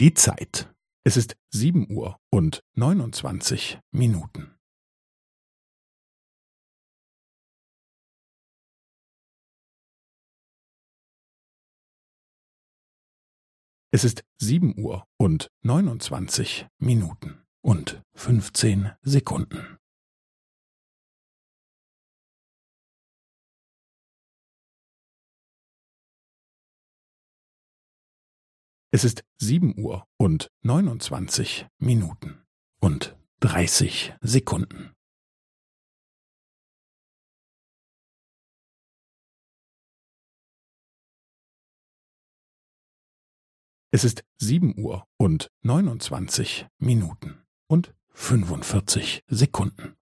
Die Zeit. Es ist sieben Uhr und neunundzwanzig Minuten. Es ist sieben Uhr und neunundzwanzig Minuten und fünfzehn Sekunden. Es ist sieben Uhr und neunundzwanzig Minuten und dreißig Sekunden. Es ist sieben Uhr und neunundzwanzig Minuten und fünfundvierzig Sekunden.